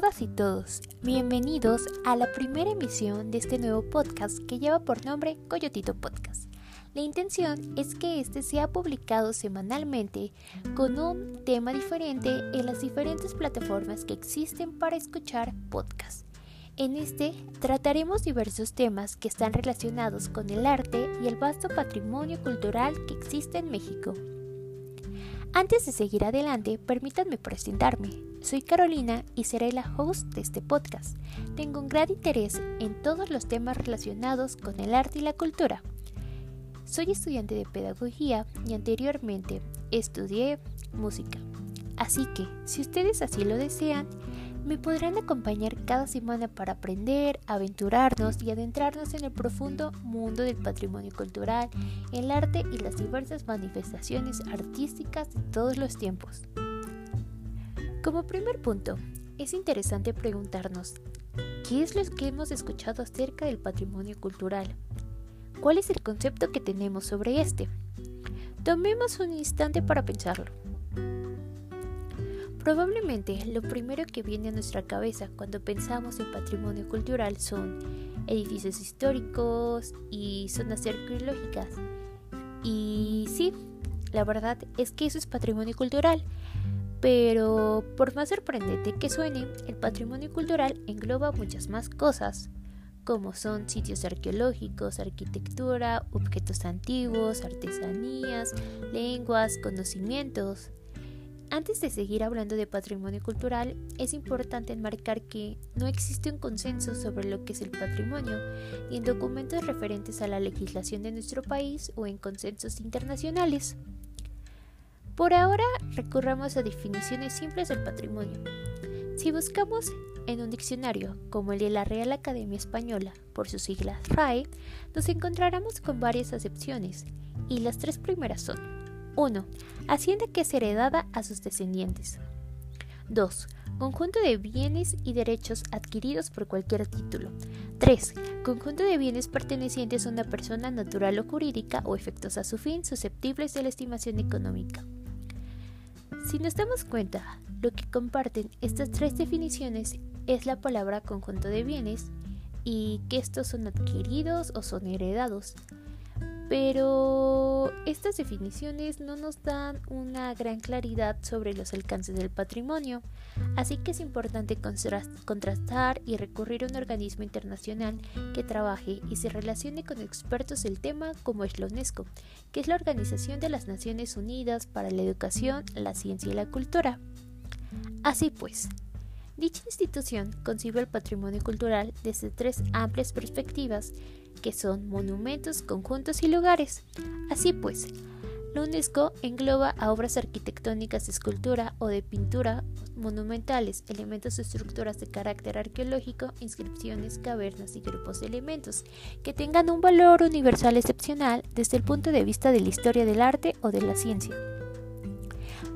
todas y todos, bienvenidos a la primera emisión de este nuevo podcast que lleva por nombre Coyotito Podcast. La intención es que este sea publicado semanalmente con un tema diferente en las diferentes plataformas que existen para escuchar podcasts. En este trataremos diversos temas que están relacionados con el arte y el vasto patrimonio cultural que existe en México. Antes de seguir adelante, permítanme presentarme. Soy Carolina y seré la host de este podcast. Tengo un gran interés en todos los temas relacionados con el arte y la cultura. Soy estudiante de pedagogía y anteriormente estudié música. Así que, si ustedes así lo desean, me podrán acompañar cada semana para aprender, aventurarnos y adentrarnos en el profundo mundo del patrimonio cultural, el arte y las diversas manifestaciones artísticas de todos los tiempos. Como primer punto, es interesante preguntarnos, ¿qué es lo que hemos escuchado acerca del patrimonio cultural? ¿Cuál es el concepto que tenemos sobre este? Tomemos un instante para pensarlo. Probablemente lo primero que viene a nuestra cabeza cuando pensamos en patrimonio cultural son edificios históricos y zonas arqueológicas. Y sí, la verdad es que eso es patrimonio cultural. Pero por más sorprendente que suene, el patrimonio cultural engloba muchas más cosas, como son sitios arqueológicos, arquitectura, objetos antiguos, artesanías, lenguas, conocimientos. Antes de seguir hablando de patrimonio cultural, es importante enmarcar que no existe un consenso sobre lo que es el patrimonio, ni en documentos referentes a la legislación de nuestro país o en consensos internacionales. Por ahora, recurramos a definiciones simples del patrimonio. Si buscamos en un diccionario como el de la Real Academia Española, por sus siglas RAE, nos encontraremos con varias acepciones, y las tres primeras son 1. Hacienda que es heredada a sus descendientes. 2. Conjunto de bienes y derechos adquiridos por cualquier título. 3. Conjunto de bienes pertenecientes a una persona natural o jurídica o efectos a su fin susceptibles de la estimación económica. Si nos damos cuenta, lo que comparten estas tres definiciones es la palabra conjunto de bienes y que estos son adquiridos o son heredados. Pero estas definiciones no nos dan una gran claridad sobre los alcances del patrimonio, así que es importante contrastar y recurrir a un organismo internacional que trabaje y se relacione con expertos del tema como es la UNESCO, que es la Organización de las Naciones Unidas para la Educación, la Ciencia y la Cultura. Así pues, Dicha institución concibe el patrimonio cultural desde tres amplias perspectivas que son monumentos, conjuntos y lugares. Así pues, la UNESCO engloba a obras arquitectónicas de escultura o de pintura monumentales, elementos de estructuras de carácter arqueológico, inscripciones, cavernas y grupos de elementos que tengan un valor universal excepcional desde el punto de vista de la historia del arte o de la ciencia.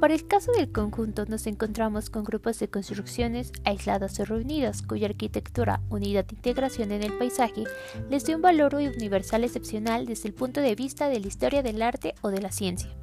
Para el caso del conjunto nos encontramos con grupos de construcciones aisladas o reunidas cuya arquitectura, unidad e integración en el paisaje les dio un valor universal excepcional desde el punto de vista de la historia del arte o de la ciencia.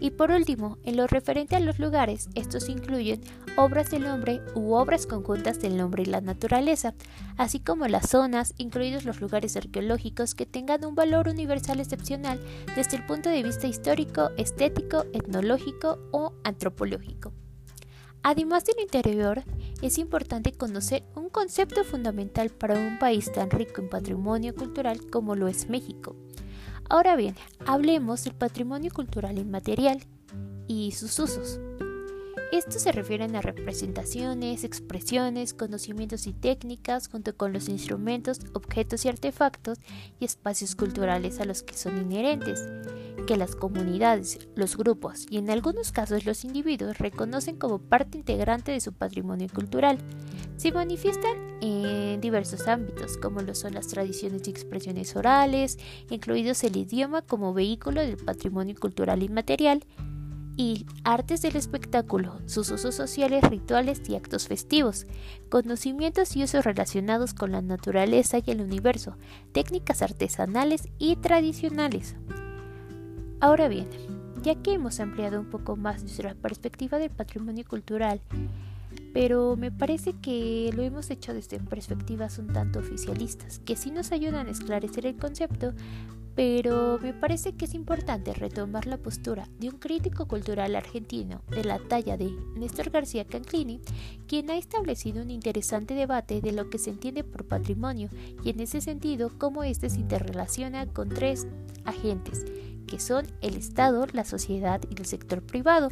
Y por último, en lo referente a los lugares, estos incluyen obras del hombre u obras conjuntas del hombre y la naturaleza, así como las zonas, incluidos los lugares arqueológicos que tengan un valor universal excepcional desde el punto de vista histórico, estético, etnológico o antropológico. Además del interior, es importante conocer un concepto fundamental para un país tan rico en patrimonio cultural como lo es México, Ahora bien, hablemos del patrimonio cultural inmaterial y sus usos. Estos se refieren a representaciones, expresiones, conocimientos y técnicas junto con los instrumentos, objetos y artefactos y espacios culturales a los que son inherentes, que las comunidades, los grupos y en algunos casos los individuos reconocen como parte integrante de su patrimonio cultural. Se manifiestan en diversos ámbitos, como lo son las tradiciones y expresiones orales, incluidos el idioma como vehículo del patrimonio cultural inmaterial, y artes del espectáculo, sus usos sociales, rituales y actos festivos, conocimientos y usos relacionados con la naturaleza y el universo, técnicas artesanales y tradicionales. Ahora bien, ya que hemos ampliado un poco más nuestra perspectiva del patrimonio cultural, pero me parece que lo hemos hecho desde perspectivas un tanto oficialistas, que sí nos ayudan a esclarecer el concepto, pero me parece que es importante retomar la postura de un crítico cultural argentino de la talla de Néstor García Canclini, quien ha establecido un interesante debate de lo que se entiende por patrimonio y en ese sentido cómo éste se interrelaciona con tres agentes, que son el Estado, la sociedad y el sector privado.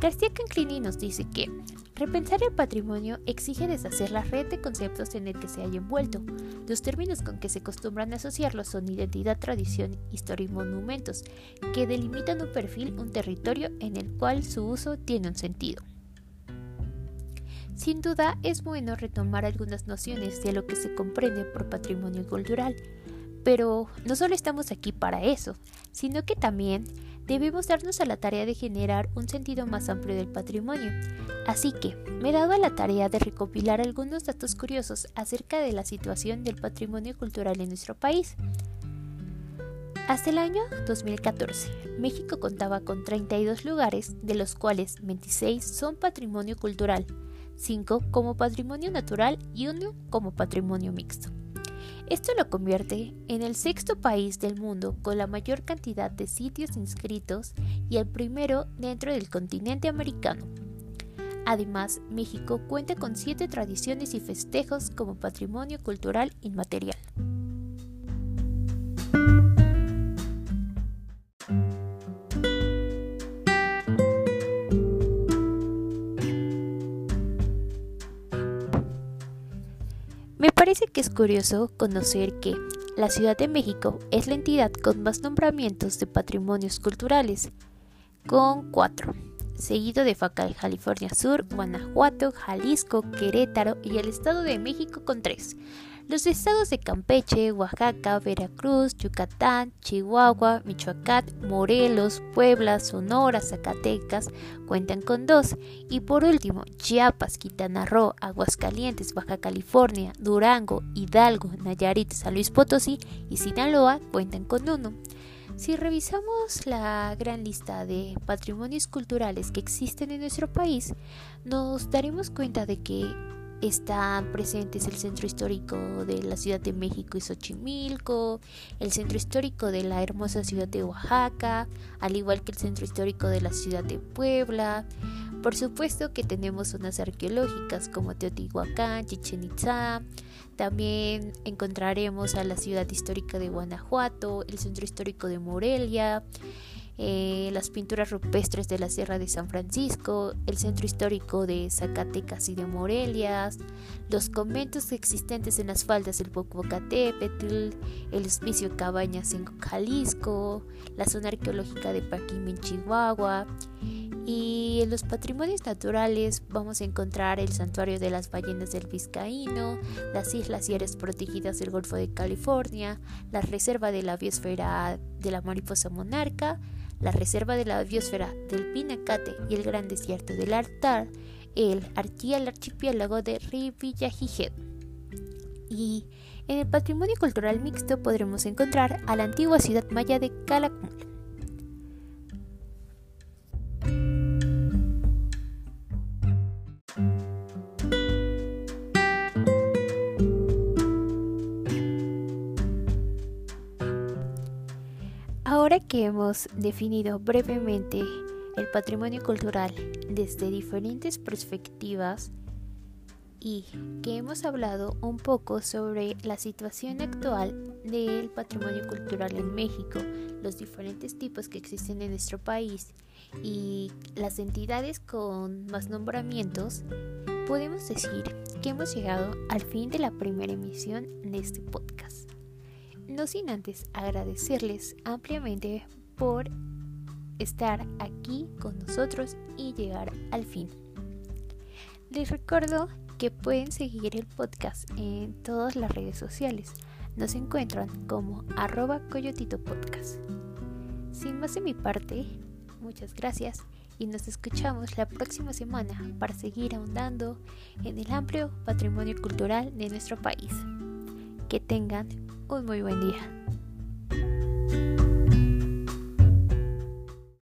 García Canclini nos dice que repensar el patrimonio exige deshacer la red de conceptos en el que se haya envuelto. Los términos con que se acostumbran a asociarlos son identidad, tradición, historia y monumentos, que delimitan un perfil, un territorio en el cual su uso tiene un sentido. Sin duda es bueno retomar algunas nociones de lo que se comprende por patrimonio cultural, pero no solo estamos aquí para eso, sino que también debemos darnos a la tarea de generar un sentido más amplio del patrimonio. Así que me he dado a la tarea de recopilar algunos datos curiosos acerca de la situación del patrimonio cultural en nuestro país. Hasta el año 2014, México contaba con 32 lugares, de los cuales 26 son patrimonio cultural, 5 como patrimonio natural y 1 como patrimonio mixto. Esto lo convierte en el sexto país del mundo con la mayor cantidad de sitios inscritos y el primero dentro del continente americano. Además, México cuenta con siete tradiciones y festejos como patrimonio cultural inmaterial. Parece que es curioso conocer que la Ciudad de México es la entidad con más nombramientos de patrimonios culturales, con cuatro, seguido de California Sur, Guanajuato, Jalisco, Querétaro y el Estado de México con tres. Los estados de Campeche, Oaxaca, Veracruz, Yucatán, Chihuahua, Michoacán, Morelos, Puebla, Sonora, Zacatecas cuentan con dos. Y por último, Chiapas, Quintana Roo, Aguascalientes, Baja California, Durango, Hidalgo, Nayarit, San Luis Potosí y Sinaloa cuentan con uno. Si revisamos la gran lista de patrimonios culturales que existen en nuestro país, nos daremos cuenta de que están presentes el centro histórico de la Ciudad de México y Xochimilco, el centro histórico de la hermosa ciudad de Oaxaca, al igual que el centro histórico de la ciudad de Puebla. Por supuesto que tenemos zonas arqueológicas como Teotihuacán, Chichen Itza. También encontraremos a la ciudad histórica de Guanajuato, el centro histórico de Morelia, eh, las pinturas rupestres de la Sierra de San Francisco, el centro histórico de Zacatecas y de Morelia, los conventos existentes en las faldas del Popocatépetl, el hospicio Cabañas en Jalisco, la zona arqueológica de Paquim en Chihuahua. Y en los patrimonios naturales vamos a encontrar el santuario de las ballenas del Vizcaíno, las islas y áreas protegidas del Golfo de California, la reserva de la biosfera de la mariposa monarca, la reserva de la biosfera del Pinacate y el gran desierto del Altar, el, archipiélago de Rivillagigedo. Y en el patrimonio cultural mixto podremos encontrar a la antigua ciudad maya de Calakmul. Ahora que hemos definido brevemente el patrimonio cultural desde diferentes perspectivas y que hemos hablado un poco sobre la situación actual del patrimonio cultural en México, los diferentes tipos que existen en nuestro país y las entidades con más nombramientos, podemos decir que hemos llegado al fin de la primera emisión de este podcast no sin antes agradecerles ampliamente por estar aquí con nosotros y llegar al fin. Les recuerdo que pueden seguir el podcast en todas las redes sociales. Nos encuentran como arroba coyotito podcast. Sin más de mi parte, muchas gracias y nos escuchamos la próxima semana para seguir ahondando en el amplio patrimonio cultural de nuestro país. Que tengan un muy buen día.